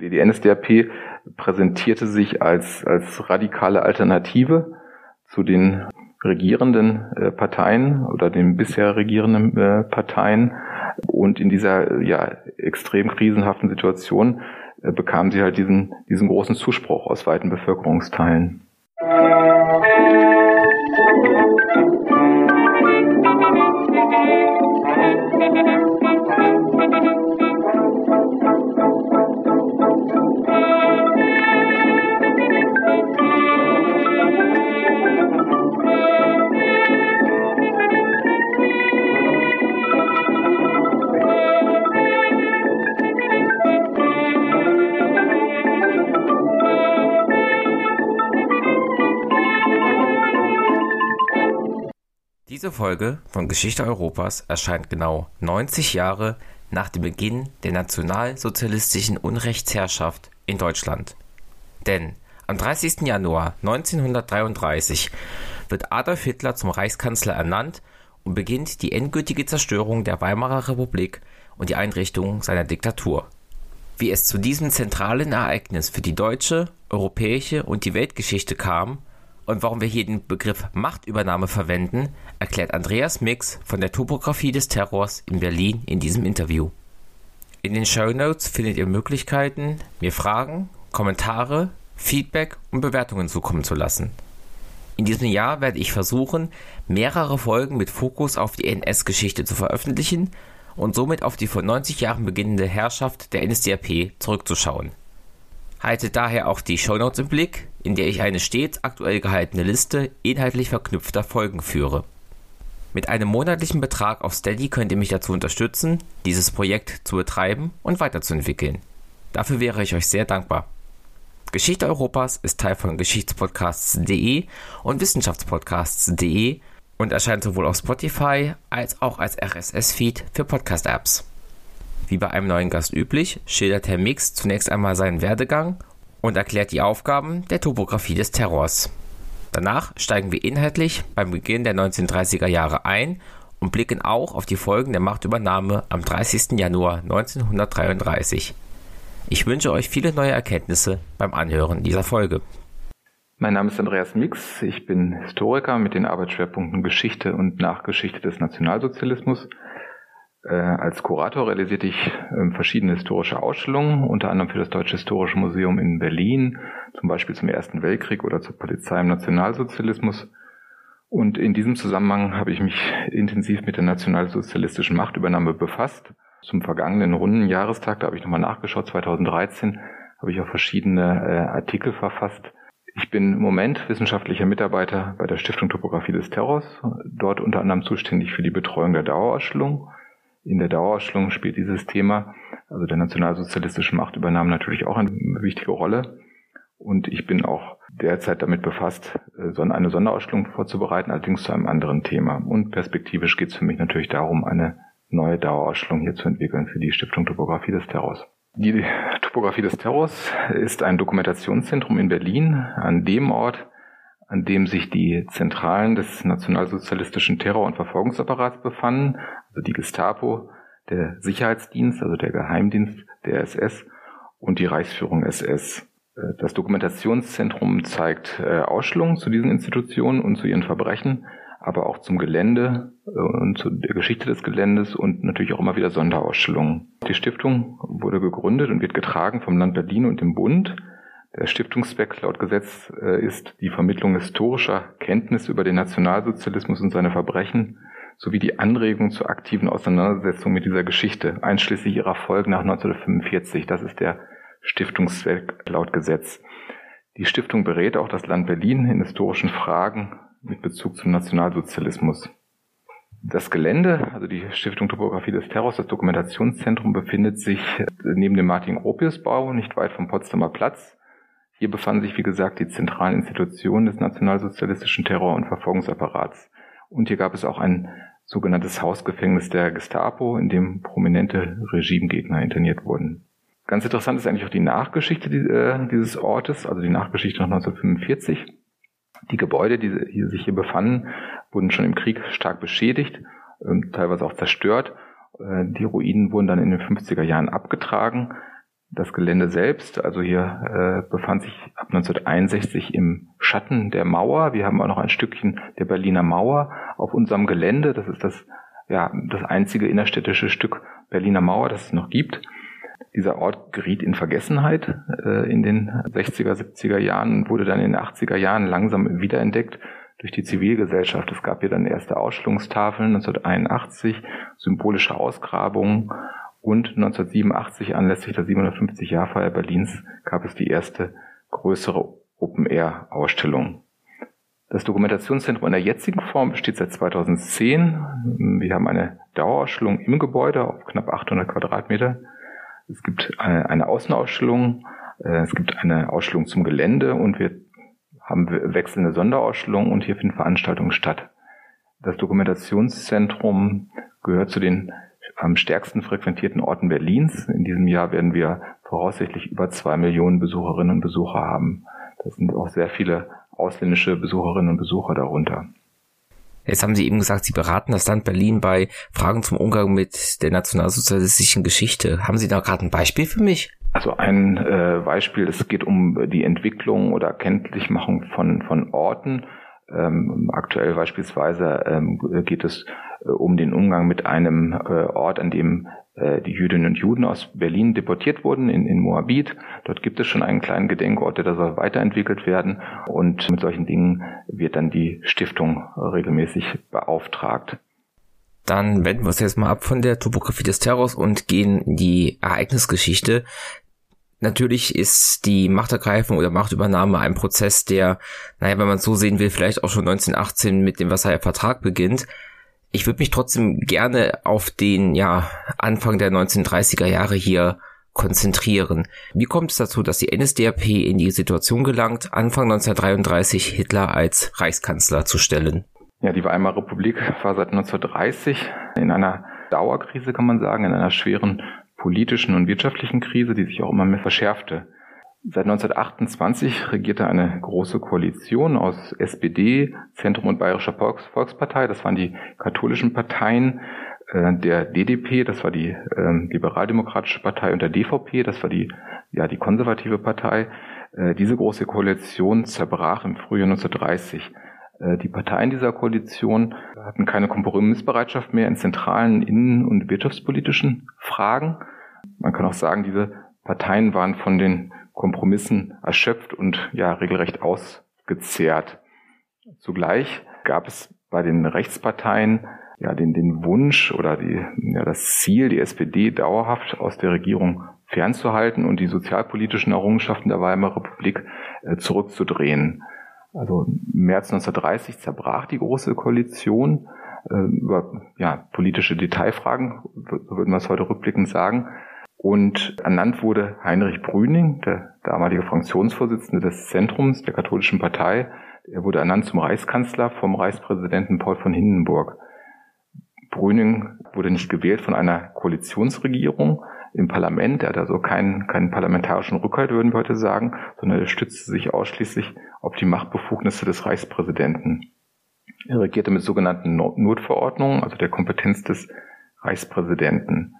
Die NSDAP präsentierte sich als, als radikale Alternative zu den regierenden äh, Parteien oder den bisher regierenden äh, Parteien. Und in dieser ja, extrem krisenhaften Situation äh, bekamen sie halt diesen, diesen großen Zuspruch aus weiten Bevölkerungsteilen. Diese Folge von Geschichte Europas erscheint genau 90 Jahre nach dem Beginn der nationalsozialistischen Unrechtsherrschaft in Deutschland. Denn am 30. Januar 1933 wird Adolf Hitler zum Reichskanzler ernannt und beginnt die endgültige Zerstörung der Weimarer Republik und die Einrichtung seiner Diktatur. Wie es zu diesem zentralen Ereignis für die deutsche, europäische und die Weltgeschichte kam und warum wir hier den Begriff Machtübernahme verwenden, erklärt Andreas Mix von der Topographie des Terrors in Berlin in diesem Interview. In den Show Notes findet ihr Möglichkeiten, mir Fragen, Kommentare, Feedback und Bewertungen zukommen zu lassen. In diesem Jahr werde ich versuchen, mehrere Folgen mit Fokus auf die NS-Geschichte zu veröffentlichen und somit auf die vor 90 Jahren beginnende Herrschaft der NSDAP zurückzuschauen. Haltet daher auch die Shownotes im Blick, in der ich eine stets aktuell gehaltene Liste inhaltlich verknüpfter Folgen führe. Mit einem monatlichen Betrag auf Steady könnt ihr mich dazu unterstützen, dieses Projekt zu betreiben und weiterzuentwickeln. Dafür wäre ich euch sehr dankbar. Geschichte Europas ist Teil von Geschichtspodcasts.de und Wissenschaftspodcasts.de und erscheint sowohl auf Spotify als auch als RSS-Feed für Podcast-Apps. Wie bei einem neuen Gast üblich, schildert Herr Mix zunächst einmal seinen Werdegang und erklärt die Aufgaben der Topographie des Terrors. Danach steigen wir inhaltlich beim Beginn der 1930er Jahre ein und blicken auch auf die Folgen der Machtübernahme am 30. Januar 1933. Ich wünsche euch viele neue Erkenntnisse beim Anhören dieser Folge. Mein Name ist Andreas Mix, ich bin Historiker mit den Arbeitsschwerpunkten Geschichte und Nachgeschichte des Nationalsozialismus als Kurator realisierte ich äh, verschiedene historische Ausstellungen, unter anderem für das Deutsche Historische Museum in Berlin, zum Beispiel zum Ersten Weltkrieg oder zur Polizei im Nationalsozialismus. Und in diesem Zusammenhang habe ich mich intensiv mit der nationalsozialistischen Machtübernahme befasst. Zum vergangenen runden Jahrestag, da habe ich nochmal nachgeschaut, 2013, habe ich auch verschiedene äh, Artikel verfasst. Ich bin im Moment wissenschaftlicher Mitarbeiter bei der Stiftung Topographie des Terrors, dort unter anderem zuständig für die Betreuung der Dauerausstellung in der Dauerausstellung spielt dieses Thema, also der nationalsozialistischen Machtübernahme, natürlich auch eine wichtige Rolle. Und ich bin auch derzeit damit befasst, äh, eine Sonderausstellung vorzubereiten, allerdings zu einem anderen Thema. Und perspektivisch geht es für mich natürlich darum, eine neue Dauerausstellung hier zu entwickeln für die Stiftung Topographie des Terrors. Die Topographie des Terrors ist ein Dokumentationszentrum in Berlin, an dem Ort, an dem sich die Zentralen des nationalsozialistischen Terror- und Verfolgungsapparats befanden, also die Gestapo, der Sicherheitsdienst, also der Geheimdienst der SS und die Reichsführung SS. Äh, das Dokumentationszentrum zeigt äh, Ausstellungen zu diesen Institutionen und zu ihren Verbrechen, aber auch zum Gelände äh, und zu der Geschichte des Geländes und natürlich auch immer wieder Sonderausstellungen. Die Stiftung wurde gegründet und wird getragen vom Land Berlin und dem Bund der Stiftungszweck laut Gesetz ist die Vermittlung historischer Kenntnisse über den Nationalsozialismus und seine Verbrechen sowie die Anregung zur aktiven Auseinandersetzung mit dieser Geschichte, einschließlich ihrer Folgen nach 1945. Das ist der Stiftungszweck laut Gesetz. Die Stiftung berät auch das Land Berlin in historischen Fragen mit Bezug zum Nationalsozialismus. Das Gelände, also die Stiftung Topographie des Terrors, das Dokumentationszentrum, befindet sich neben dem Martin-Gropius-Bau nicht weit vom Potsdamer Platz hier befanden sich, wie gesagt, die zentralen Institutionen des nationalsozialistischen Terror- und Verfolgungsapparats. Und hier gab es auch ein sogenanntes Hausgefängnis der Gestapo, in dem prominente Regimegegner interniert wurden. Ganz interessant ist eigentlich auch die Nachgeschichte äh, dieses Ortes, also die Nachgeschichte nach 1945. Die Gebäude, die sich hier befanden, wurden schon im Krieg stark beschädigt, ähm, teilweise auch zerstört. Äh, die Ruinen wurden dann in den 50er Jahren abgetragen. Das Gelände selbst, also hier äh, befand sich ab 1961 im Schatten der Mauer. Wir haben auch noch ein Stückchen der Berliner Mauer auf unserem Gelände. Das ist das, ja, das einzige innerstädtische Stück Berliner Mauer, das es noch gibt. Dieser Ort geriet in Vergessenheit äh, in den 60er, 70er Jahren, wurde dann in den 80er Jahren langsam wiederentdeckt durch die Zivilgesellschaft. Es gab hier dann erste Ausstellungstafeln 1981, symbolische Ausgrabungen und 1987 anlässlich der 750-Jahrfeier Berlins gab es die erste größere Open-Air-Ausstellung. Das Dokumentationszentrum in der jetzigen Form besteht seit 2010. Wir haben eine Dauerausstellung im Gebäude auf knapp 800 Quadratmeter. Es gibt eine Außenausstellung, äh, es gibt eine Ausstellung zum Gelände und wir haben wechselnde Sonderausstellungen und hier finden Veranstaltungen statt. Das Dokumentationszentrum gehört zu den am stärksten frequentierten Orten Berlins. In diesem Jahr werden wir voraussichtlich über zwei Millionen Besucherinnen und Besucher haben. Das sind auch sehr viele ausländische Besucherinnen und Besucher darunter. Jetzt haben Sie eben gesagt, Sie beraten das Land Berlin bei Fragen zum Umgang mit der nationalsozialistischen Geschichte. Haben Sie da gerade ein Beispiel für mich? Also ein äh, Beispiel, es geht um die Entwicklung oder Kenntlichmachung von, von Orten. Ähm, aktuell beispielsweise ähm, geht es äh, um den Umgang mit einem äh, Ort, an dem äh, die Jüdinnen und Juden aus Berlin deportiert wurden, in, in Moabit. Dort gibt es schon einen kleinen Gedenkort, der soll weiterentwickelt werden. Und mit solchen Dingen wird dann die Stiftung regelmäßig beauftragt. Dann wenden wir uns jetzt mal ab von der Topografie des Terrors und gehen in die Ereignisgeschichte. Natürlich ist die Machtergreifung oder Machtübernahme ein Prozess, der, naja, wenn man es so sehen will, vielleicht auch schon 1918 mit dem Versailler Vertrag beginnt. Ich würde mich trotzdem gerne auf den, ja, Anfang der 1930er Jahre hier konzentrieren. Wie kommt es dazu, dass die NSDAP in die Situation gelangt, Anfang 1933 Hitler als Reichskanzler zu stellen? Ja, die Weimarer Republik war seit 1930 in einer Dauerkrise, kann man sagen, in einer schweren politischen und wirtschaftlichen Krise, die sich auch immer mehr verschärfte. Seit 1928 regierte eine große Koalition aus SPD, Zentrum und Bayerischer Volkspartei. Das waren die katholischen Parteien äh, der DDP, das war die äh, liberaldemokratische Partei und der DVP, das war die, ja, die konservative Partei. Äh, diese große Koalition zerbrach im Frühjahr 1930. Äh, die Parteien dieser Koalition hatten keine Kompromissbereitschaft mehr in zentralen innen- und wirtschaftspolitischen Fragen. Man kann auch sagen, diese Parteien waren von den Kompromissen erschöpft und ja regelrecht ausgezehrt. Zugleich gab es bei den Rechtsparteien ja den, den Wunsch oder die, ja, das Ziel, die SPD dauerhaft aus der Regierung fernzuhalten und die sozialpolitischen Errungenschaften der Weimarer Republik äh, zurückzudrehen. Also im März 1930 zerbrach die Große Koalition äh, über ja, politische Detailfragen, würden wir es heute rückblickend sagen. Und ernannt wurde Heinrich Brüning, der damalige Fraktionsvorsitzende des Zentrums der katholischen Partei. Er wurde ernannt zum Reichskanzler vom Reichspräsidenten Paul von Hindenburg. Brüning wurde nicht gewählt von einer Koalitionsregierung im Parlament. Er hat also keinen, keinen parlamentarischen Rückhalt, würden wir heute sagen, sondern er stützte sich ausschließlich auf die Machtbefugnisse des Reichspräsidenten. Er regierte mit sogenannten Notverordnungen, also der Kompetenz des Reichspräsidenten.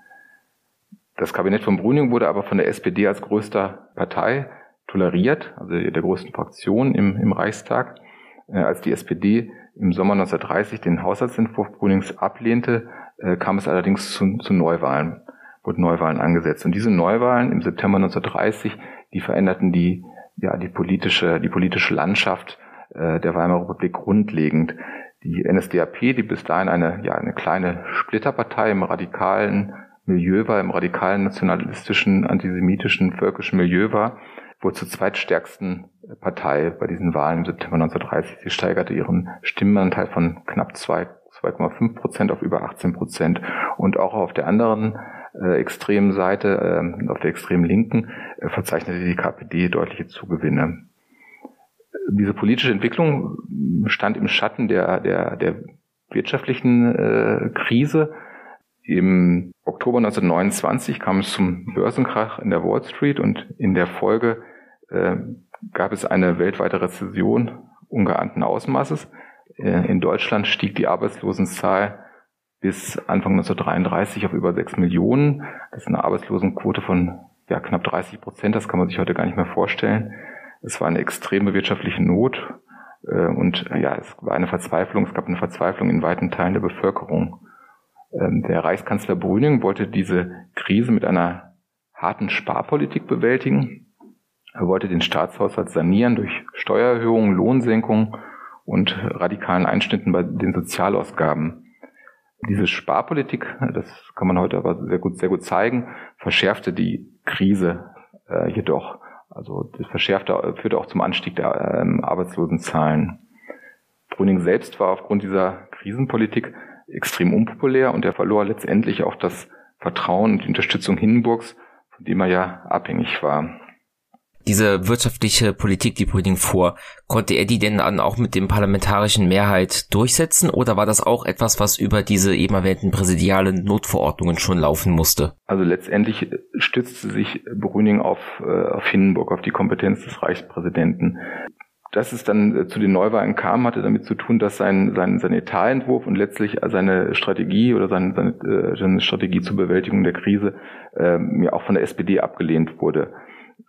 Das Kabinett von Brüning wurde aber von der SPD als größter Partei toleriert, also der größten Fraktion im, im Reichstag. Äh, als die SPD im Sommer 1930 den Haushaltsentwurf Brünings ablehnte, äh, kam es allerdings zu, zu Neuwahlen, wurden Neuwahlen angesetzt. Und diese Neuwahlen im September 1930, die veränderten die, ja, die politische, die politische Landschaft äh, der Weimarer Republik grundlegend. Die NSDAP, die bis dahin eine, ja, eine kleine Splitterpartei im radikalen Milieu war, im radikalen nationalistischen, antisemitischen, völkischen Milieu war, wurde zur zweitstärksten Partei bei diesen Wahlen im September 1930. Sie steigerte ihren Stimmenanteil von knapp 2,5 Prozent auf über 18 Prozent. Und auch auf der anderen äh, extremen Seite, äh, auf der extremen Linken, äh, verzeichnete die KPD deutliche Zugewinne. Diese politische Entwicklung stand im Schatten der, der, der wirtschaftlichen äh, Krise im Oktober 1929 kam es zum Börsenkrach in der Wall Street und in der Folge äh, gab es eine weltweite Rezession ungeahnten Ausmaßes. Äh, in Deutschland stieg die Arbeitslosenzahl bis Anfang 1933 auf über 6 Millionen. Das ist eine Arbeitslosenquote von ja, knapp 30 Prozent. Das kann man sich heute gar nicht mehr vorstellen. Es war eine extreme wirtschaftliche Not äh, und ja, es war eine Verzweiflung. Es gab eine Verzweiflung in weiten Teilen der Bevölkerung. Ähm, der Reichskanzler Brüning wollte diese Krise mit einer harten Sparpolitik bewältigen. Er wollte den Staatshaushalt sanieren durch Steuererhöhungen, Lohnsenkungen und radikalen Einschnitten bei den Sozialausgaben. Diese Sparpolitik, das kann man heute aber sehr gut, sehr gut zeigen, verschärfte die Krise äh, jedoch. Also das verschärfte, führte auch zum Anstieg der ähm, Arbeitslosenzahlen. Brüning selbst war aufgrund dieser Krisenpolitik extrem unpopulär und er verlor letztendlich auch das Vertrauen und die Unterstützung Hindenburgs, von dem er ja abhängig war diese wirtschaftliche Politik, die Brüning vor, konnte er die denn dann auch mit dem parlamentarischen Mehrheit durchsetzen oder war das auch etwas, was über diese eben erwähnten präsidialen Notverordnungen schon laufen musste? Also letztendlich stützte sich Brüning auf, äh, auf Hindenburg, auf die Kompetenz des Reichspräsidenten. Dass es dann äh, zu den Neuwahlen kam, hatte damit zu tun, dass sein, sein, sein Etatentwurf und letztlich seine Strategie oder seine, seine, äh, seine Strategie zur Bewältigung der Krise äh, ja auch von der SPD abgelehnt wurde.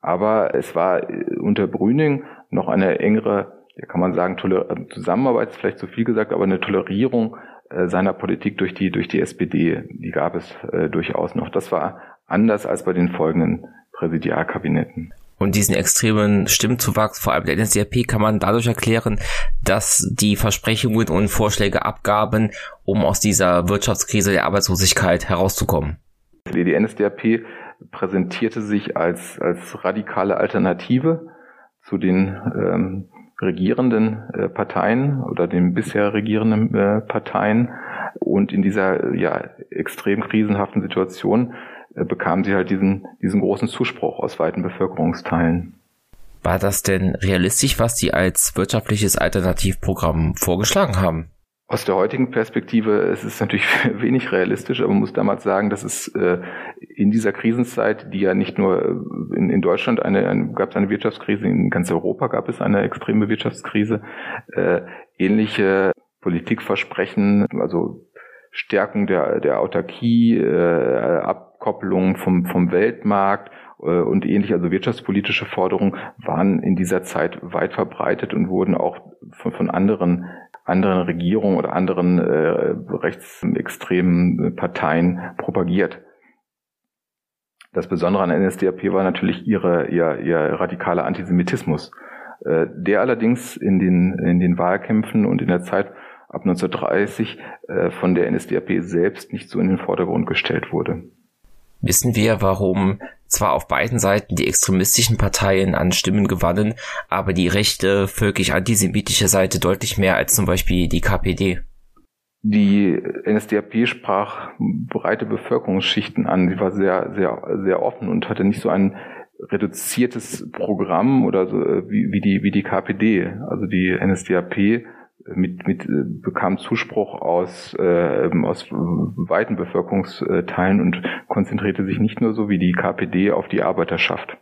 Aber es war äh, unter Brüning noch eine engere, ja kann man sagen, Toler äh, Zusammenarbeit ist vielleicht zu viel gesagt, aber eine Tolerierung äh, seiner Politik durch die, durch die SPD, die gab es äh, durchaus noch. Das war anders als bei den folgenden Präsidialkabinetten. Und diesen extremen Stimmzuwachs, vor allem der NSDAP, kann man dadurch erklären, dass die Versprechungen und Vorschläge abgaben, um aus dieser Wirtschaftskrise der Arbeitslosigkeit herauszukommen. Die NSDAP präsentierte sich als, als radikale Alternative zu den ähm, regierenden äh, Parteien oder den bisher regierenden äh, Parteien. Und in dieser ja, extrem krisenhaften Situation äh, bekamen sie halt diesen, diesen großen Zuspruch aus weiten Bevölkerungsteilen. War das denn realistisch, was Sie als wirtschaftliches Alternativprogramm vorgeschlagen haben? Aus der heutigen Perspektive ist es natürlich wenig realistisch, aber man muss damals sagen, dass es äh, in dieser Krisenzeit, die ja nicht nur äh, in, Deutschland eine, eine gab es eine Wirtschaftskrise, in ganz Europa gab es eine extreme Wirtschaftskrise, äh, ähnliche Politikversprechen, also Stärkung der, der Autarkie, äh, Abkopplung vom, vom Weltmarkt äh, und ähnliche, also wirtschaftspolitische Forderungen waren in dieser Zeit weit verbreitet und wurden auch von, von anderen anderen Regierungen oder anderen äh, rechtsextremen Parteien propagiert. Das Besondere an der NSDAP war natürlich ihre, ihr, ihr radikaler Antisemitismus, äh, der allerdings in den, in den Wahlkämpfen und in der Zeit ab 1930 äh, von der NSDAP selbst nicht so in den Vordergrund gestellt wurde. Wissen wir, warum zwar auf beiden Seiten die extremistischen Parteien an Stimmen gewannen, aber die rechte, völkisch-antisemitische Seite deutlich mehr als zum Beispiel die KPD? Die NSDAP sprach breite Bevölkerungsschichten an. Sie war sehr, sehr, sehr offen und hatte nicht so ein reduziertes Programm oder so äh, wie, wie die wie die KPD. Also die NSDAP mit, mit äh, bekam Zuspruch aus, äh, aus weiten Bevölkerungsteilen und konzentrierte sich nicht nur so wie die KPD auf die Arbeiterschaft.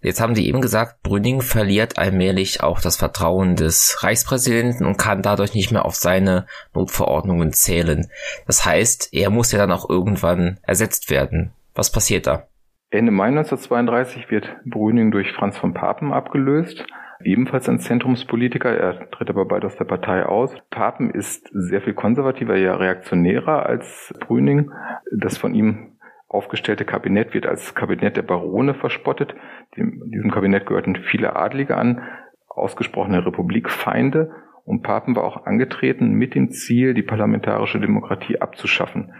Jetzt haben Sie eben gesagt, Brüning verliert allmählich auch das Vertrauen des Reichspräsidenten und kann dadurch nicht mehr auf seine Notverordnungen zählen. Das heißt, er muss ja dann auch irgendwann ersetzt werden. Was passiert da? Ende Mai 1932 wird Brüning durch Franz von Papen abgelöst ebenfalls ein Zentrumspolitiker. Er tritt aber bald aus der Partei aus. Papen ist sehr viel konservativer, ja reaktionärer als Brüning. Das von ihm aufgestellte Kabinett wird als Kabinett der Barone verspottet. Dem, diesem Kabinett gehörten viele Adlige an, ausgesprochene Republikfeinde. Und Papen war auch angetreten mit dem Ziel, die parlamentarische Demokratie abzuschaffen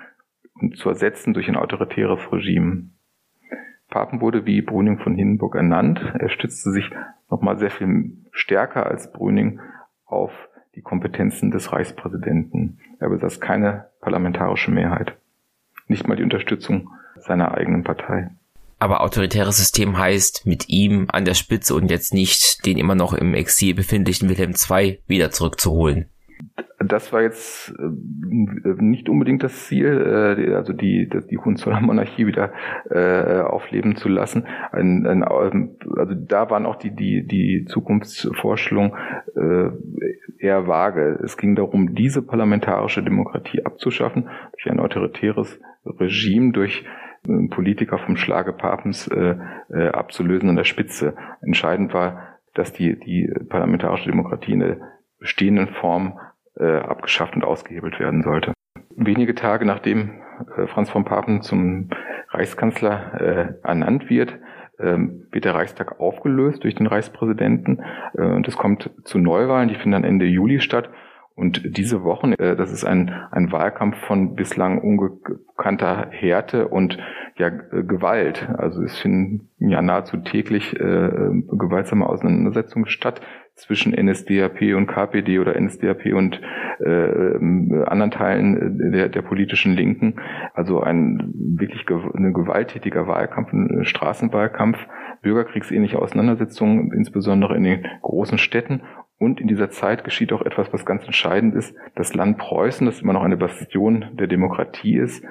und zu ersetzen durch ein autoritäres Regime. Papen wurde wie Brüning von Hindenburg ernannt. Er stützte sich nochmal sehr viel stärker als Brüning auf die Kompetenzen des Reichspräsidenten. Er besaß keine parlamentarische Mehrheit. Nicht mal die Unterstützung seiner eigenen Partei. Aber autoritäres System heißt mit ihm an der Spitze und jetzt nicht den immer noch im Exil befindlichen Wilhelm II wieder zurückzuholen das war jetzt äh, nicht unbedingt das Ziel, äh, also die, die Hohenzollern-Monarchie wieder äh, aufleben zu lassen. Ein, ein, also da waren auch die, die, die Zukunftsvorstellungen eher vage. Es ging darum, diese parlamentarische Demokratie abzuschaffen durch ein autoritäres Regime, durch Politiker vom Schlage Papens abzulösen an der Spitze. Entscheidend war, dass die, die parlamentarische Demokratie in der bestehenden Form äh, abgeschafft und ausgehebelt werden sollte. Wenige Tage nachdem äh, Franz von Papen zum Reichskanzler äh, ernannt wird, ähm, wird der Reichstag aufgelöst durch den Reichspräsidenten äh, und es kommt zu Neuwahlen, die finden dann Ende Juli statt und diese Wochen, äh, das ist ein, ein Wahlkampf von bislang ungekannter Härte und ja Gewalt. Also es finden ja nahezu täglich äh, gewaltsame Auseinandersetzungen statt zwischen NSDAP und KPD oder NSDAP und äh, anderen Teilen der, der politischen Linken. Also ein wirklich gew ein gewalttätiger Wahlkampf, ein Straßenwahlkampf, bürgerkriegsähnliche Auseinandersetzungen, insbesondere in den großen Städten und in dieser Zeit geschieht auch etwas, was ganz entscheidend ist. Das Land Preußen, das immer noch eine Bastion der Demokratie ist,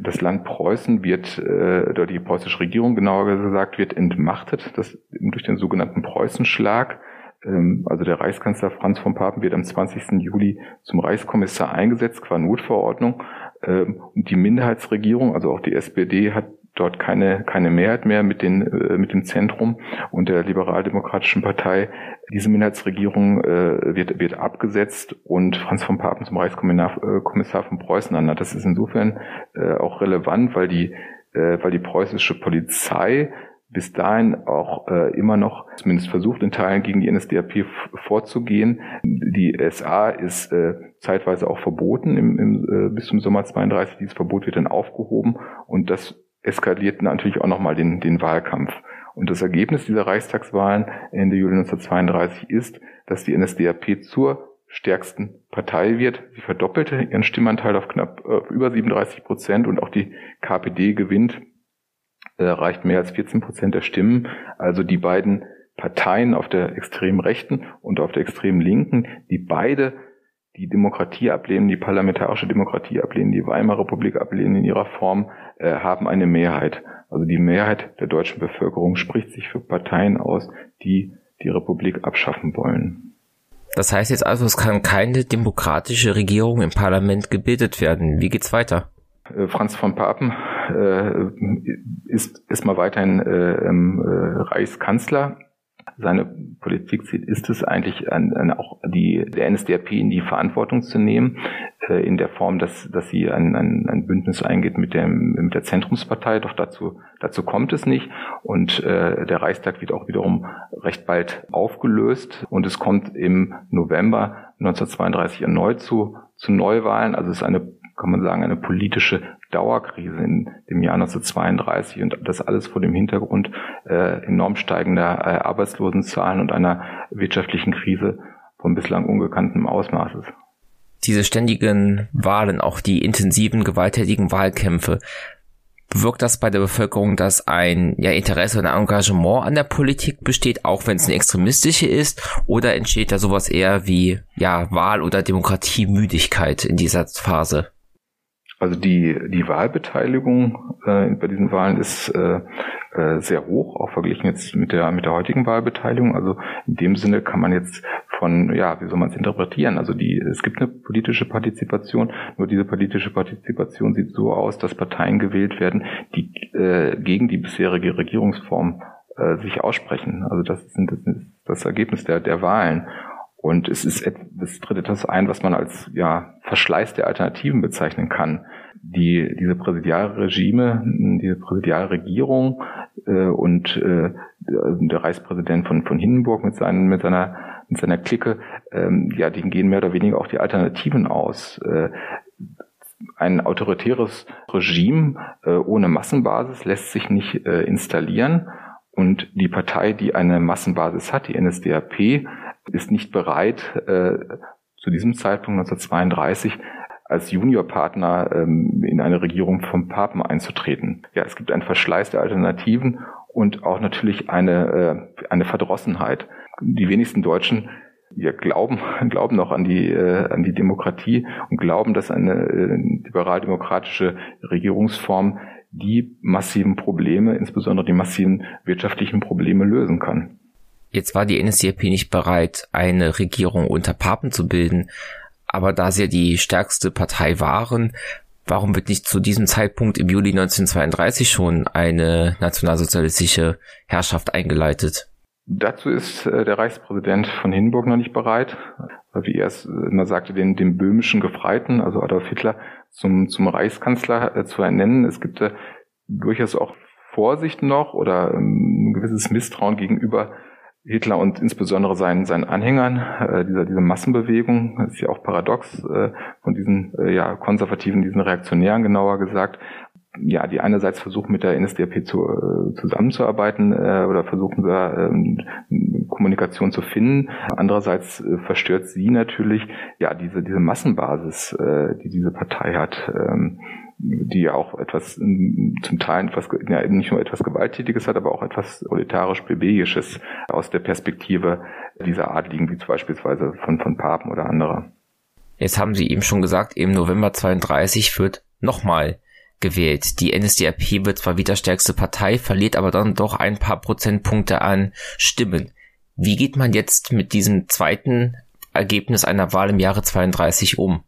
das Land Preußen wird, äh, oder die preußische Regierung genauer gesagt, wird entmachtet das, durch den sogenannten Preußenschlag. Ähm, also der Reichskanzler Franz von Papen wird am 20. Juli zum Reichskommissar eingesetzt, qua Notverordnung. Ähm, und die Minderheitsregierung, also auch die SPD, hat dort keine, keine Mehrheit mehr mit, den, äh, mit dem Zentrum und der liberaldemokratischen Partei. Diese Minderheitsregierung äh, wird, wird abgesetzt und Franz von Papen zum Reichskommissar von Preußen ernannt. Das ist insofern äh, auch relevant, weil die, äh, weil die preußische Polizei bis dahin auch äh, immer noch zumindest versucht, in Teilen gegen die NSDAP vorzugehen. Die SA ist äh, zeitweise auch verboten im, im, äh, bis zum Sommer 32. Dieses Verbot wird dann aufgehoben und das eskaliert natürlich auch nochmal den, den Wahlkampf. Und das Ergebnis dieser Reichstagswahlen Ende Juli 1932 ist, dass die NSDAP zur stärksten Partei wird. Sie verdoppelte ihren Stimmanteil auf knapp äh, über 37 Prozent und auch die KPD gewinnt, erreicht mehr als 14 Prozent der Stimmen. Also die beiden Parteien auf der extremen Rechten und auf der extremen Linken, die beide die Demokratie ablehnen, die parlamentarische Demokratie ablehnen, die Weimarer Republik ablehnen in ihrer Form, äh, haben eine Mehrheit. Also die Mehrheit der deutschen Bevölkerung spricht sich für Parteien aus, die die Republik abschaffen wollen. Das heißt jetzt also, es kann keine demokratische Regierung im Parlament gebildet werden. Wie geht's weiter? Äh, Franz von Papen äh, ist, ist mal weiterhin äh, äh, Reichskanzler seine Politikziel ist es eigentlich, an, an auch die, der NSDAP in die Verantwortung zu nehmen, in der Form, dass, dass sie ein, ein, ein Bündnis eingeht mit, dem, mit der Zentrumspartei. Doch dazu, dazu kommt es nicht. Und äh, der Reichstag wird auch wiederum recht bald aufgelöst. Und es kommt im November 1932 erneut zu, zu Neuwahlen. Also es ist eine kann man sagen, eine politische Dauerkrise in dem Jahr 1932 und das alles vor dem Hintergrund äh, enorm steigender äh, Arbeitslosenzahlen und einer wirtschaftlichen Krise von bislang ungekanntem Ausmaßes. Diese ständigen Wahlen, auch die intensiven, gewalttätigen Wahlkämpfe, bewirkt das bei der Bevölkerung, dass ein ja, Interesse und Engagement an der Politik besteht, auch wenn es eine extremistische ist, oder entsteht da sowas eher wie ja Wahl- oder Demokratiemüdigkeit in dieser Phase? Also die, die Wahlbeteiligung äh, bei diesen Wahlen ist äh, äh, sehr hoch, auch verglichen jetzt mit der, mit der heutigen Wahlbeteiligung. Also in dem Sinne kann man jetzt von, ja, wie soll man es interpretieren? Also die, es gibt eine politische Partizipation, nur diese politische Partizipation sieht so aus, dass Parteien gewählt werden, die äh, gegen die bisherige Regierungsform äh, sich aussprechen. Also das, sind, das ist das Ergebnis der, der Wahlen. Und es ist, es tritt etwas ein, was man als ja, Verschleiß der Alternativen bezeichnen kann. Die, diese präsidiale Regime, diese präsidiale Regierung äh, und äh, der Reichspräsident von, von Hindenburg mit, seinen, mit, seiner, mit seiner Clique, ähm, ja, die gehen mehr oder weniger auch die Alternativen aus. Äh, ein autoritäres Regime äh, ohne Massenbasis lässt sich nicht äh, installieren. Und die Partei, die eine Massenbasis hat, die NSDAP, ist nicht bereit, äh, zu diesem Zeitpunkt 1932 als Juniorpartner ähm, in eine Regierung vom Papen einzutreten. Ja, es gibt einen Verschleiß der Alternativen und auch natürlich eine, äh, eine Verdrossenheit. Die wenigsten Deutschen ja, glauben, glauben noch an die, äh, an die Demokratie und glauben, dass eine äh, liberal-demokratische Regierungsform die massiven Probleme, insbesondere die massiven wirtschaftlichen Probleme lösen kann. Jetzt war die NSDAP nicht bereit, eine Regierung unter Papen zu bilden, aber da sie ja die stärkste Partei waren, Warum wird nicht zu diesem Zeitpunkt im Juli 1932 schon eine nationalsozialistische Herrschaft eingeleitet? Dazu ist äh, der Reichspräsident von Hindenburg noch nicht bereit, wie er es immer sagte, den, den böhmischen Gefreiten, also Adolf Hitler, zum, zum Reichskanzler äh, zu ernennen. Es gibt äh, durchaus auch Vorsicht noch oder ähm, ein gewisses Misstrauen gegenüber Hitler und insbesondere seinen, seinen Anhängern, äh, dieser, dieser Massenbewegung, das ist ja auch paradox, äh, von diesen äh, ja, Konservativen, diesen Reaktionären genauer gesagt, ja, die einerseits versuchen mit der NSDAP zu, äh, zusammenzuarbeiten äh, oder versuchen da äh, Kommunikation zu finden. Andererseits äh, verstört sie natürlich ja diese diese Massenbasis, äh, die diese Partei hat. Ähm, die ja auch etwas zum Teil etwas ja, nicht nur etwas gewalttätiges hat, aber auch etwas proletarisch plebejisches aus der Perspektive dieser Adligen, wie beispielsweise von von Papen oder anderer. Jetzt haben Sie eben schon gesagt, im November 32 wird nochmal gewählt. Die NSDAP wird zwar wieder stärkste Partei, verliert aber dann doch ein paar Prozentpunkte an Stimmen. Wie geht man jetzt mit diesem zweiten Ergebnis einer Wahl im Jahre 32 um?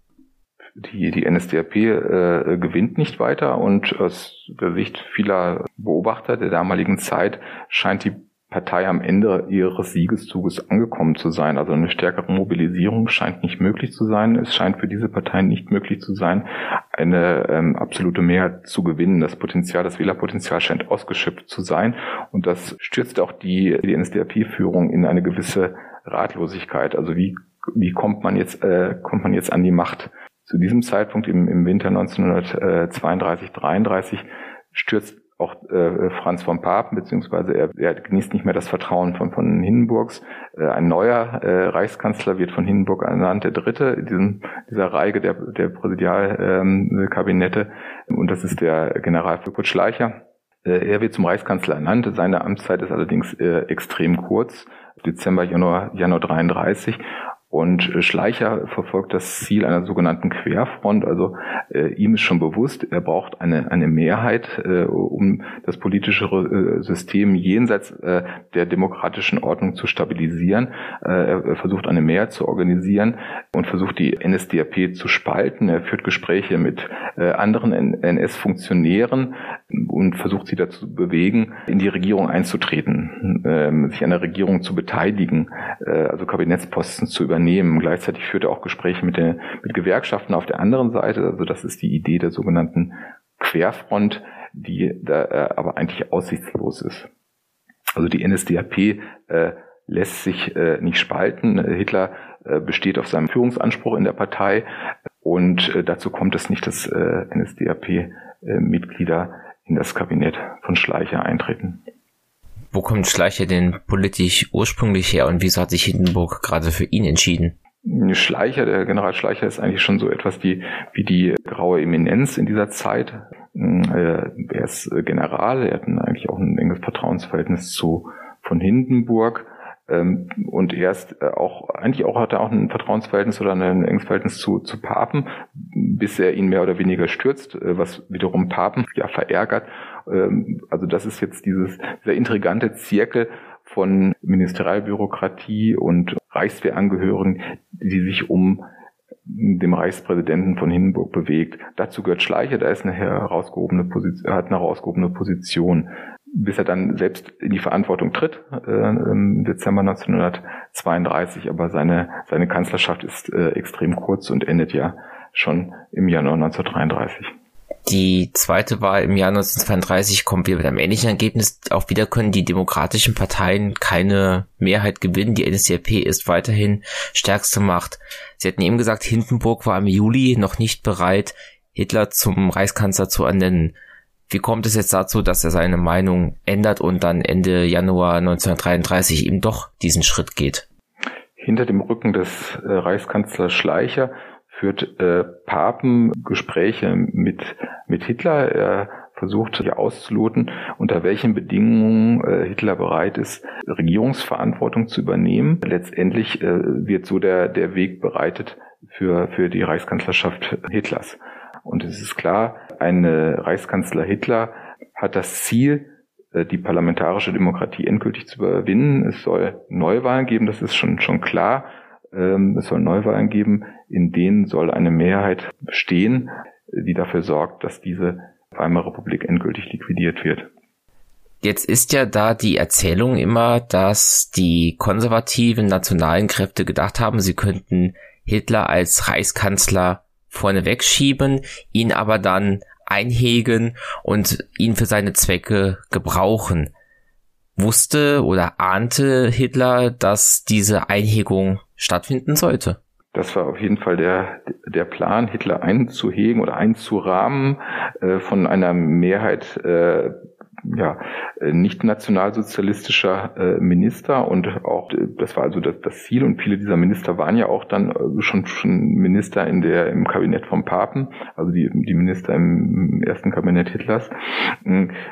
Die, die NSDAP äh, gewinnt nicht weiter und aus der Sicht vieler Beobachter der damaligen Zeit scheint die Partei am Ende ihres Siegeszuges angekommen zu sein. Also eine stärkere Mobilisierung scheint nicht möglich zu sein. Es scheint für diese Partei nicht möglich zu sein, eine ähm, absolute Mehrheit zu gewinnen. Das Potenzial, das Wählerpotenzial scheint ausgeschöpft zu sein. Und das stürzt auch die, die NSDAP-Führung in eine gewisse Ratlosigkeit. Also wie, wie kommt man jetzt, äh, kommt man jetzt an die Macht? Zu diesem Zeitpunkt im, im Winter 1932, 33 stürzt auch äh, Franz von Papen, beziehungsweise er, er genießt nicht mehr das Vertrauen von, von Hindenburgs. Äh, ein neuer äh, Reichskanzler wird von Hindenburg ernannt, der dritte in diesem, dieser Reihe der, der Präsidialkabinette. Ähm, und das ist der General Kurt Schleicher. Äh, er wird zum Reichskanzler ernannt. Seine Amtszeit ist allerdings äh, extrem kurz. Dezember, Januar, Januar 33. Und äh, Schleicher verfolgt das Ziel einer sogenannten Querfront. Also äh, ihm ist schon bewusst, er braucht eine, eine Mehrheit, äh, um das politische äh, System jenseits äh, der demokratischen Ordnung zu stabilisieren. Äh, er versucht eine Mehrheit zu organisieren und versucht die NSDAP zu spalten. Er führt Gespräche mit anderen NS-Funktionären und versucht sie dazu bewegen, in die Regierung einzutreten, äh, sich an der Regierung zu beteiligen, also Kabinettsposten zu übernehmen Unternehmen. Gleichzeitig führt er auch Gespräche mit, der, mit Gewerkschaften auf der anderen Seite. Also das ist die Idee der sogenannten Querfront, die da äh, aber eigentlich aussichtslos ist. Also die NSDAP äh, lässt sich äh, nicht spalten. Hitler äh, besteht auf seinem Führungsanspruch in der Partei und äh, dazu kommt es nicht, dass äh, NSDAP-Mitglieder äh, in das Kabinett von Schleicher eintreten. Wo kommt Schleicher denn politisch ursprünglich her und wieso hat sich Hindenburg gerade für ihn entschieden? Schleicher, der General Schleicher ist eigentlich schon so etwas wie, wie die graue Eminenz in dieser Zeit. Äh, er ist General, er hat eigentlich auch ein enges Vertrauensverhältnis zu von Hindenburg. Ähm, und er ist äh, auch, eigentlich auch hat er auch ein Vertrauensverhältnis oder ein enges Verhältnis zu, zu Papen, bis er ihn mehr oder weniger stürzt, äh, was wiederum Papen ja verärgert. Ähm, also das ist jetzt dieses, dieser intrigante Zirkel von Ministerialbürokratie und Reichswehrangehörigen, die sich um dem Reichspräsidenten von Hindenburg bewegt. Dazu gehört Schleicher, da ist eine herausgehobene Position, hat eine herausgehobene Position bis er dann selbst in die Verantwortung tritt äh, im Dezember 1932. Aber seine, seine Kanzlerschaft ist äh, extrem kurz und endet ja schon im Januar 1933. Die zweite Wahl im Jahr 1932 kommt wieder mit einem ähnlichen Ergebnis. Auch wieder können die demokratischen Parteien keine Mehrheit gewinnen. Die NSDAP ist weiterhin stärkste Macht. Sie hatten eben gesagt, Hindenburg war im Juli noch nicht bereit, Hitler zum Reichskanzler zu ernennen. Wie kommt es jetzt dazu, dass er seine Meinung ändert und dann Ende Januar 1933 eben doch diesen Schritt geht? Hinter dem Rücken des äh, Reichskanzlers Schleicher führt äh, Papen Gespräche mit, mit Hitler. Er versucht hier auszuloten, unter welchen Bedingungen äh, Hitler bereit ist, Regierungsverantwortung zu übernehmen. Letztendlich äh, wird so der, der Weg bereitet für, für die Reichskanzlerschaft Hitlers. Und es ist klar, ein Reichskanzler Hitler hat das Ziel, äh, die parlamentarische Demokratie endgültig zu überwinden. Es soll Neuwahlen geben, das ist schon, schon klar. Ähm, es soll Neuwahlen geben, in denen soll eine Mehrheit bestehen. die dafür sorgt, dass diese Weimarer Republik endgültig liquidiert wird. Jetzt ist ja da die Erzählung immer, dass die konservativen nationalen Kräfte gedacht haben, sie könnten Hitler als Reichskanzler vorne wegschieben, ihn aber dann einhegen und ihn für seine Zwecke gebrauchen. Wusste oder ahnte Hitler, dass diese Einhegung stattfinden sollte? Das war auf jeden Fall der, der Plan, Hitler einzuhegen oder einzurahmen äh, von einer Mehrheit äh, ja, nicht nationalsozialistischer äh, Minister und auch das war also das, das Ziel und viele dieser Minister waren ja auch dann äh, schon schon Minister in der im Kabinett vom Papen, also die die Minister im ersten Kabinett Hitlers.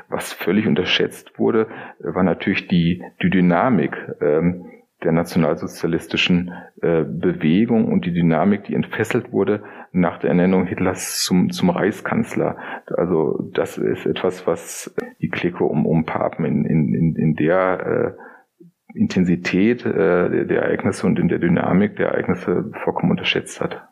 Was völlig unterschätzt wurde, war natürlich die die Dynamik. Ähm, der nationalsozialistischen äh, Bewegung und die Dynamik, die entfesselt wurde nach der Ernennung Hitlers zum, zum Reichskanzler. Also das ist etwas, was die Clique um, um Papen in, in, in der äh, Intensität äh, der, der Ereignisse und in der Dynamik der Ereignisse vollkommen unterschätzt hat.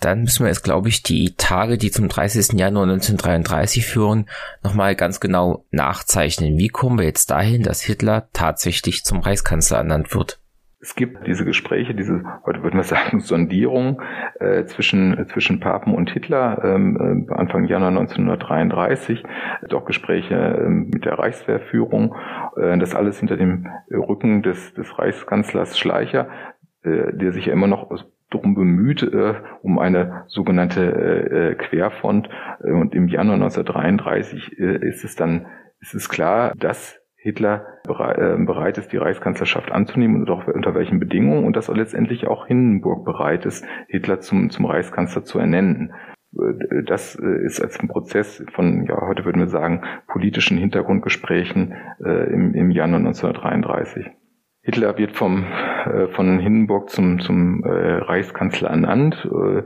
Dann müssen wir jetzt, glaube ich, die Tage, die zum 30. Januar 1933 führen, nochmal ganz genau nachzeichnen. Wie kommen wir jetzt dahin, dass Hitler tatsächlich zum Reichskanzler ernannt wird? Es gibt diese Gespräche, diese, heute würden wir sagen, Sondierung äh, zwischen, zwischen Papen und Hitler ähm, äh, Anfang Januar 1933, doch Gespräche äh, mit der Reichswehrführung, äh, das alles hinter dem Rücken des, des Reichskanzlers Schleicher, äh, der sich ja immer noch darum bemüht, äh, um eine sogenannte äh, äh Querfront. Äh, und im Januar 1933 äh, ist es dann, ist es klar, dass Hitler äh, bereit ist, die Reichskanzlerschaft anzunehmen und auch unter welchen Bedingungen und dass letztendlich auch Hindenburg bereit ist, Hitler zum, zum Reichskanzler zu ernennen. Das ist als ein Prozess von, ja, heute würden wir sagen, politischen Hintergrundgesprächen äh, im, im Januar 1933. Hitler wird vom, äh, von Hindenburg zum, zum äh, Reichskanzler ernannt. Äh,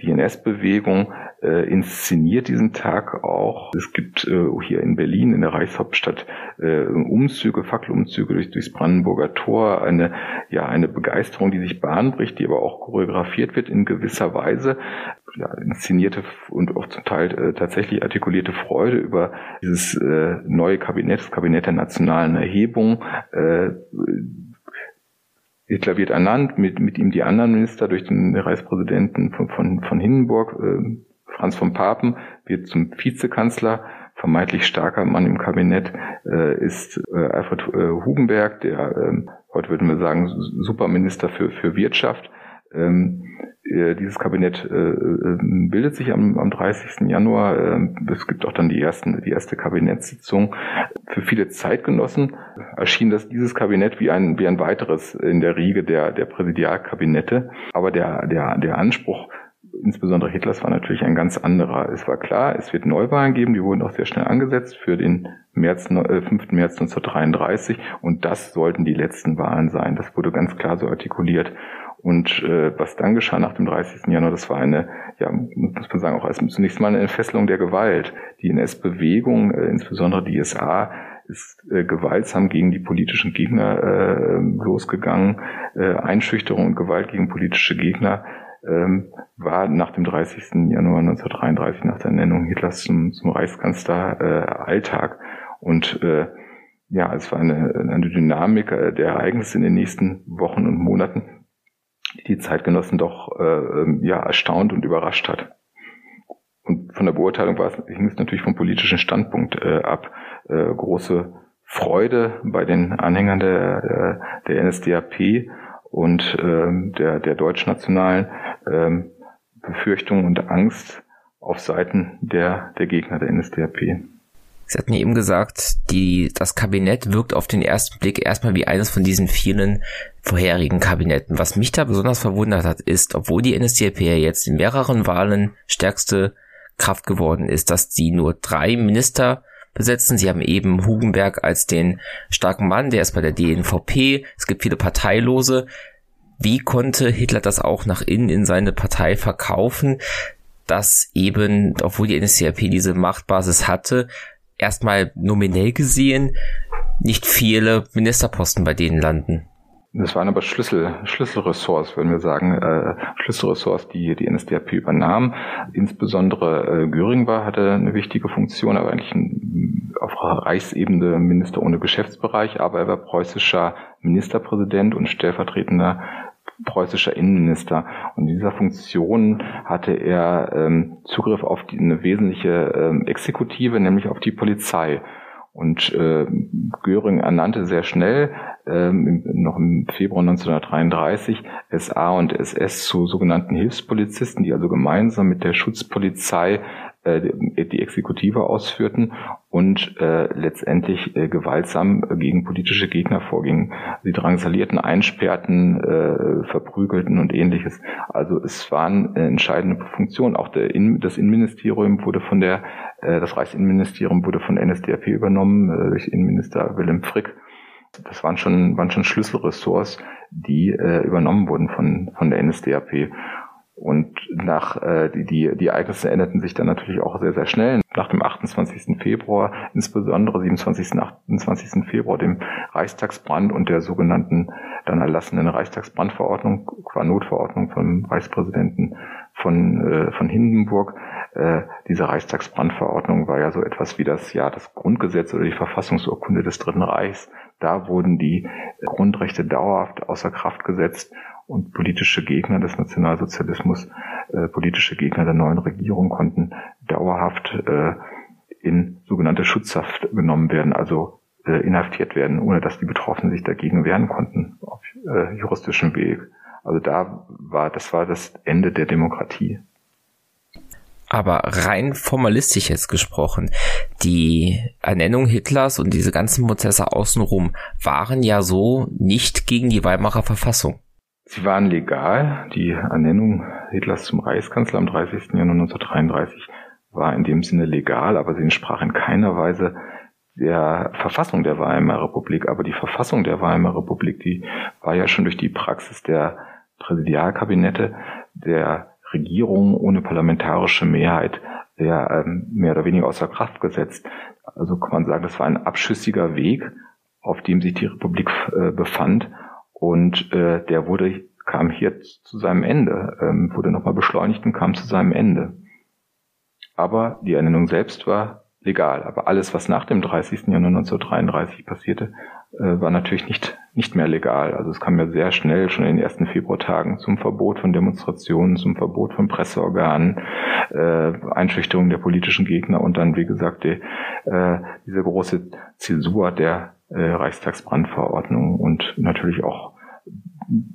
die NS-Bewegung äh, inszeniert diesen Tag auch. Es gibt äh, hier in Berlin, in der Reichshauptstadt, äh, Umzüge, Fackelumzüge durch, durchs Brandenburger Tor, eine, ja, eine Begeisterung, die sich Bahn bricht, die aber auch choreografiert wird in gewisser Weise. Ja, inszenierte und auch zum Teil äh, tatsächlich artikulierte Freude über dieses äh, neue Kabinett, das Kabinett der nationalen Erhebung, äh, Hitler wird ernannt, mit, mit ihm die anderen Minister durch den Reichspräsidenten von, von, von Hindenburg, äh, Franz von Papen, wird zum Vizekanzler. Vermeintlich starker Mann im Kabinett äh, ist äh, Alfred äh, Hugenberg, der äh, heute würden wir sagen Superminister für, für Wirtschaft. Ähm, äh, dieses Kabinett äh, äh, bildet sich am, am 30. Januar. Äh, es gibt auch dann die, ersten, die erste Kabinettssitzung. Für viele Zeitgenossen erschien das, dieses Kabinett wie ein, wie ein weiteres in der Riege der, der Präsidialkabinette. Aber der, der, der Anspruch insbesondere Hitlers war natürlich ein ganz anderer. Es war klar, es wird Neuwahlen geben, die wurden auch sehr schnell angesetzt für den März, 5. März 1933 und das sollten die letzten Wahlen sein. Das wurde ganz klar so artikuliert. Und äh, was dann geschah nach dem 30. Januar, das war eine, ja, muss man sagen, auch als zunächst mal eine Entfesselung der Gewalt. Die NS-Bewegung, äh, insbesondere die SA, ist äh, gewaltsam gegen die politischen Gegner äh, losgegangen. Äh, Einschüchterung und Gewalt gegen politische Gegner ähm, war nach dem 30. Januar 1933, nach der Ernennung Hitlers zum, zum Reichskanzler, äh, Alltag. Und äh, ja, es war eine, eine Dynamik äh, der Ereignisse in den nächsten Wochen und Monaten, die Zeitgenossen doch äh, ähm, ja erstaunt und überrascht hat. Und von der Beurteilung war es, hing es natürlich vom politischen Standpunkt äh, ab. Äh, große Freude bei den Anhängern der, der NSDAP und äh, der, der deutschnationalen äh, Befürchtung und Angst auf Seiten der, der Gegner der NSDAP. Sie hatten eben gesagt, die, das Kabinett wirkt auf den ersten Blick erstmal wie eines von diesen vielen vorherigen Kabinetten. Was mich da besonders verwundert hat, ist, obwohl die NSDAP jetzt in mehreren Wahlen stärkste Kraft geworden ist, dass sie nur drei Minister besetzen. Sie haben eben Hugenberg als den starken Mann, der ist bei der DNVP. Es gibt viele Parteilose. Wie konnte Hitler das auch nach innen in seine Partei verkaufen, dass eben, obwohl die NSDAP diese Machtbasis hatte, erstmal nominell gesehen nicht viele Ministerposten bei denen landen. Das waren aber Schlüssel, Schlüsselressorts, würden wir sagen, äh, Schlüsselressorts, die die NSDAP übernahm. Insbesondere äh, Göring war, hatte eine wichtige Funktion, aber eigentlich ein, auf Reichsebene Minister ohne Geschäftsbereich, aber er war preußischer Ministerpräsident und stellvertretender preußischer Innenminister. Und in dieser Funktion hatte er ähm, Zugriff auf die, eine wesentliche ähm, Exekutive, nämlich auf die Polizei. Und äh, Göring ernannte sehr schnell, äh, noch im Februar 1933, SA und SS zu sogenannten Hilfspolizisten, die also gemeinsam mit der Schutzpolizei die Exekutive ausführten und äh, letztendlich äh, gewaltsam gegen politische Gegner vorgingen. Sie drangsalierten, einsperrten, äh, verprügelten und ähnliches. Also es waren äh, entscheidende Funktionen. Auch der In das Innenministerium wurde von der, äh, das Reichsinnenministerium wurde von NSDAP übernommen äh, durch Innenminister Wilhelm Frick. Das waren schon, waren schon Schlüsselressorts, die äh, übernommen wurden von, von der NSDAP. Und nach äh, die, die, die Ereignisse änderten sich dann natürlich auch sehr, sehr schnell. Nach dem 28. Februar, insbesondere 27. 28. Februar, dem Reichstagsbrand und der sogenannten dann erlassenen Reichstagsbrandverordnung, qua Notverordnung vom Reichspräsidenten von, äh, von Hindenburg. Äh, diese Reichstagsbrandverordnung war ja so etwas wie das ja das Grundgesetz oder die Verfassungsurkunde des Dritten Reichs. Da wurden die Grundrechte dauerhaft außer Kraft gesetzt und politische Gegner des Nationalsozialismus, äh, politische Gegner der neuen Regierung konnten dauerhaft äh, in sogenannte Schutzhaft genommen werden, also äh, inhaftiert werden, ohne dass die Betroffenen sich dagegen wehren konnten auf äh, juristischem Weg. Also da war, das war das Ende der Demokratie. Aber rein formalistisch jetzt gesprochen, die Ernennung Hitlers und diese ganzen Prozesse außenrum waren ja so nicht gegen die Weimarer Verfassung. Sie waren legal. Die Ernennung Hitlers zum Reichskanzler am 30. Januar 1933 war in dem Sinne legal, aber sie entsprach in keiner Weise der Verfassung der Weimarer Republik. Aber die Verfassung der Weimarer Republik, die war ja schon durch die Praxis der Präsidialkabinette, der Regierung ohne parlamentarische Mehrheit ja, ähm, mehr oder weniger außer Kraft gesetzt. Also kann man sagen, das war ein abschüssiger Weg, auf dem sich die Republik äh, befand und äh, der wurde, kam hier zu seinem Ende, ähm, wurde nochmal beschleunigt und kam zu seinem Ende. Aber die Ernennung selbst war legal. Aber alles, was nach dem 30. Januar 1933 passierte, äh, war natürlich nicht, nicht mehr legal. Also es kam ja sehr schnell, schon in den ersten Februartagen, zum Verbot von Demonstrationen, zum Verbot von Presseorganen, äh, Einschüchterung der politischen Gegner und dann, wie gesagt, die, äh, diese große Zäsur der äh, Reichstagsbrandverordnung und natürlich auch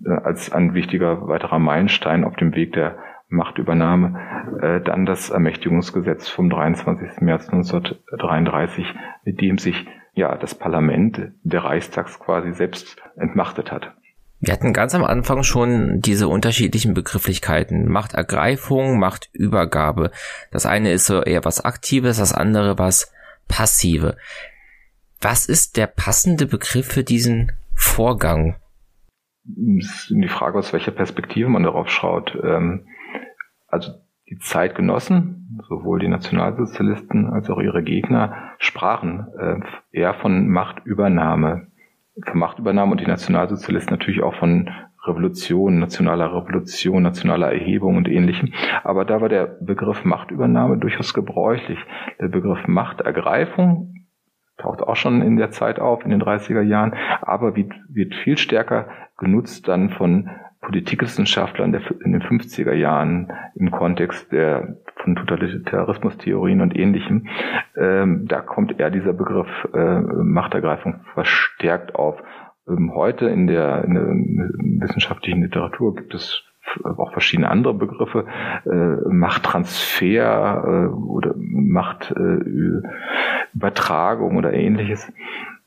äh, als ein wichtiger weiterer Meilenstein auf dem Weg der Machtübernahme äh, dann das Ermächtigungsgesetz vom 23. März 1933, mit dem sich ja das Parlament der Reichstags quasi selbst entmachtet hat. Wir hatten ganz am Anfang schon diese unterschiedlichen Begrifflichkeiten. Machtergreifung, Machtübergabe. Das eine ist so eher was Aktives, das andere was Passive. Was ist der passende Begriff für diesen Vorgang? ist die Frage, aus welcher Perspektive man darauf schaut. Ähm, also die Zeitgenossen, sowohl die Nationalsozialisten als auch ihre Gegner, sprachen äh, eher von Machtübernahme. Von Machtübernahme und die Nationalsozialisten natürlich auch von Revolution, nationaler Revolution, nationaler Erhebung und ähnlichem. Aber da war der Begriff Machtübernahme durchaus gebräuchlich. Der Begriff Machtergreifung taucht auch schon in der Zeit auf, in den 30er Jahren, aber wird, wird viel stärker genutzt dann von Politikwissenschaftlern in den 50er Jahren im Kontext der von Totalitarismus-Theorien und ähnlichem. Ähm, da kommt eher dieser Begriff äh, Machtergreifung verstärkt auf. Ähm, heute in der, in der wissenschaftlichen Literatur gibt es auch verschiedene andere Begriffe, äh, Machttransfer äh, oder Machtübertragung äh, oder ähnliches.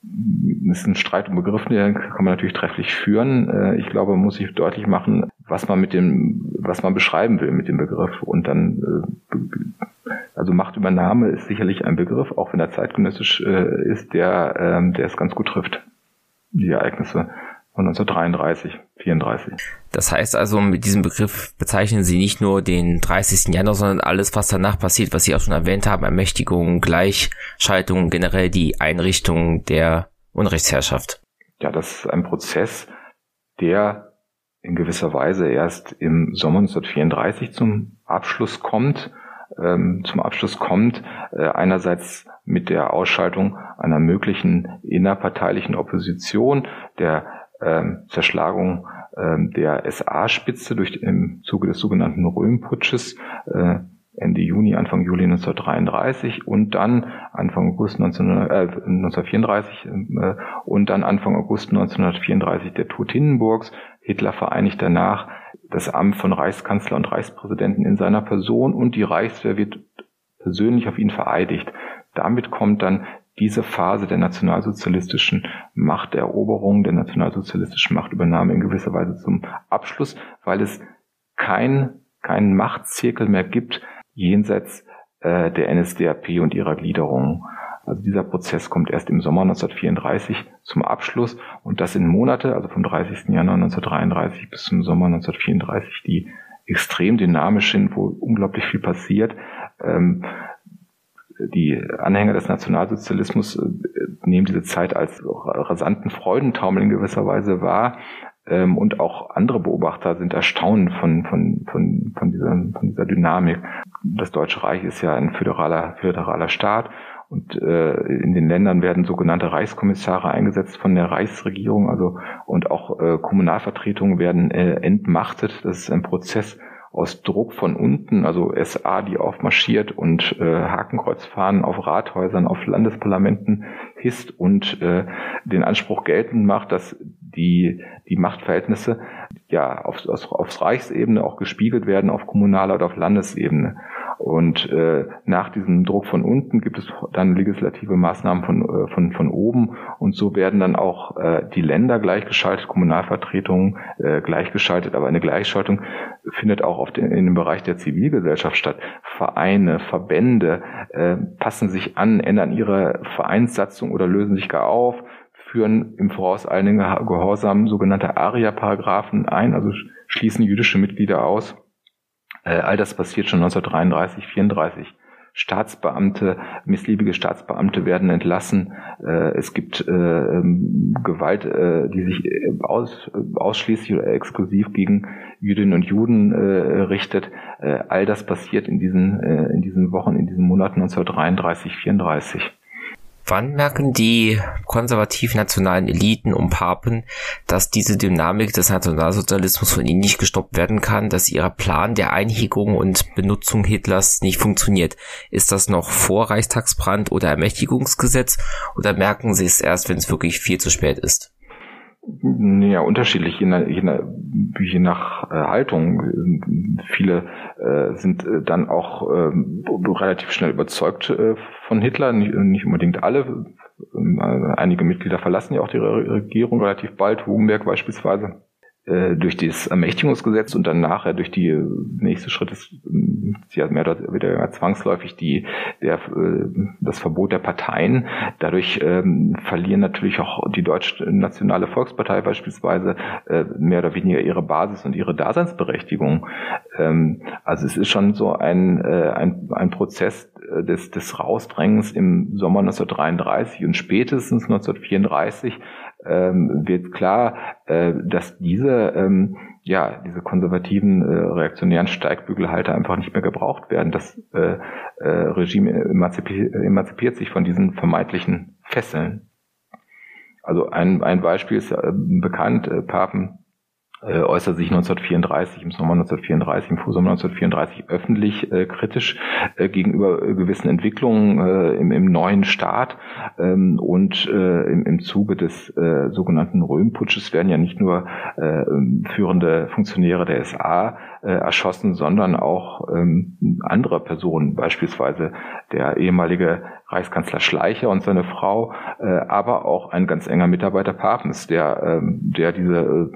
Das ist ein Streit um Begriffe, den kann man natürlich trefflich führen. Äh, ich glaube, man muss sich deutlich machen, was man mit dem, was man beschreiben will mit dem Begriff. Und dann, äh, also Machtübernahme ist sicherlich ein Begriff, auch wenn er zeitgenössisch äh, ist, der, ähm, der es ganz gut trifft. Die Ereignisse von 1933, 34. Das heißt also, mit diesem Begriff bezeichnen Sie nicht nur den 30. Januar, sondern alles, was danach passiert, was Sie auch schon erwähnt haben, Ermächtigung, Gleichschaltung, generell die Einrichtung der Unrechtsherrschaft. Ja, das ist ein Prozess, der in gewisser Weise erst im Sommer 1934 zum Abschluss kommt, ähm, zum Abschluss kommt, äh, einerseits mit der Ausschaltung einer möglichen innerparteilichen Opposition, der ähm, Zerschlagung ähm, der SA-Spitze durch im Zuge des sogenannten Röhmputsches äh, Ende Juni, Anfang Juli 1933 und dann Anfang August 19, äh, 1934 äh, und dann Anfang August 1934 der Tod Hindenburgs. Hitler vereinigt danach das Amt von Reichskanzler und Reichspräsidenten in seiner Person und die Reichswehr wird persönlich auf ihn vereidigt. Damit kommt dann diese Phase der nationalsozialistischen Machteroberung, der nationalsozialistischen Machtübernahme in gewisser Weise zum Abschluss, weil es kein, keinen Machtzirkel mehr gibt, jenseits äh, der NSDAP und ihrer Gliederung. Also dieser Prozess kommt erst im Sommer 1934 zum Abschluss und das in Monate, also vom 30. Januar 1933 bis zum Sommer 1934, die extrem dynamisch sind, wo unglaublich viel passiert. Ähm, die Anhänger des Nationalsozialismus äh, nehmen diese Zeit als rasanten Freudentaumel in gewisser Weise wahr. Ähm, und auch andere Beobachter sind erstaunt von, von, von, von, dieser, von dieser Dynamik das Deutsche Reich ist ja ein föderaler, föderaler Staat und äh, in den Ländern werden sogenannte Reichskommissare eingesetzt von der Reichsregierung, also und auch äh, Kommunalvertretungen werden äh, entmachtet. Das ist ein Prozess aus Druck von unten, also SA, die aufmarschiert und äh, Hakenkreuzfahnen auf Rathäusern, auf Landesparlamenten hisst und äh, den Anspruch geltend macht, dass die, die Machtverhältnisse ja auf, auf, aufs Reichsebene auch gespiegelt werden, auf kommunaler oder auf Landesebene. Und äh, nach diesem Druck von unten gibt es dann legislative Maßnahmen von, äh, von, von oben und so werden dann auch äh, die Länder gleichgeschaltet, Kommunalvertretungen äh, gleichgeschaltet, aber eine Gleichschaltung findet auch auf den, in dem Bereich der Zivilgesellschaft statt. Vereine, Verbände äh, passen sich an, ändern ihre Vereinssatzung oder lösen sich gar auf, führen im vorauseilenden Gehorsam sogenannte Aria-Paragraphen ein, also schließen jüdische Mitglieder aus all das passiert schon 1933, 34. Staatsbeamte, missliebige Staatsbeamte werden entlassen. Äh, es gibt äh, ähm, Gewalt, äh, die sich äh, aus, ausschließlich oder exklusiv gegen Jüdinnen und Juden äh, richtet. Äh, all das passiert in diesen, äh, in diesen Wochen, in diesen Monaten 1933, 34. Wann merken die konservativ-nationalen Eliten um Papen, dass diese Dynamik des Nationalsozialismus von ihnen nicht gestoppt werden kann, dass ihr Plan der Einhegung und Benutzung Hitlers nicht funktioniert? Ist das noch vor Reichstagsbrand oder Ermächtigungsgesetz oder merken sie es erst, wenn es wirklich viel zu spät ist? Ja, unterschiedlich, je nach, je nach, äh, Haltung. Viele äh, sind äh, dann auch äh, relativ schnell überzeugt von Hitler, nicht, nicht unbedingt alle. Ähm, einige Mitglieder verlassen ja auch die Regierung relativ bald, Hugenberg beispielsweise. Äh, durch das Ermächtigungsgesetz und dann nachher durch die äh, nächste Schritt ist ja mehr oder weniger zwangsläufig die der äh, das Verbot der Parteien. Dadurch ähm, verlieren natürlich auch die deutsche nationale Volkspartei beispielsweise äh, mehr oder weniger ihre Basis und ihre Daseinsberechtigung. Ähm, also es ist schon so ein äh, ein, ein Prozess des des Rausdrängens im Sommer 1933 und spätestens 1934 ähm, wird klar, äh, dass diese ähm, ja diese konservativen äh, reaktionären Steigbügelhalter einfach nicht mehr gebraucht werden. Das äh, äh, Regime emanzipiert, emanzipiert sich von diesen vermeintlichen Fesseln. Also ein, ein Beispiel ist äh, bekannt, äh, Papen äh, äußert sich 1934, im Sommer 1934, im Frühsommer 1934 öffentlich äh, kritisch äh, gegenüber äh, gewissen Entwicklungen äh, im, im, neuen Staat. Ähm, und äh, im, im, Zuge des äh, sogenannten Röhmputsches werden ja nicht nur äh, führende Funktionäre der SA äh, erschossen, sondern auch ähm, andere Personen, beispielsweise der ehemalige Reichskanzler Schleicher und seine Frau, äh, aber auch ein ganz enger Mitarbeiter Papens, der, ähm, der diese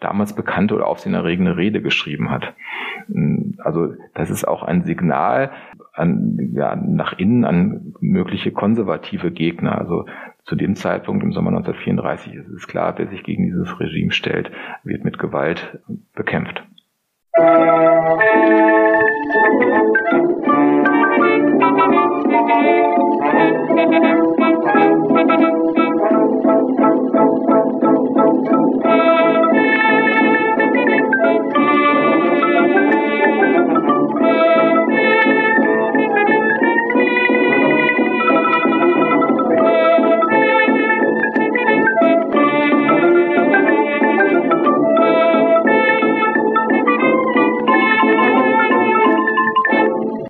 damals bekannte oder aufsehenerregende Rede geschrieben hat. Also das ist auch ein Signal an, ja, nach innen an mögliche konservative Gegner. Also zu dem Zeitpunkt im Sommer 1934 ist es klar, wer sich gegen dieses Regime stellt, wird mit Gewalt bekämpft. Musik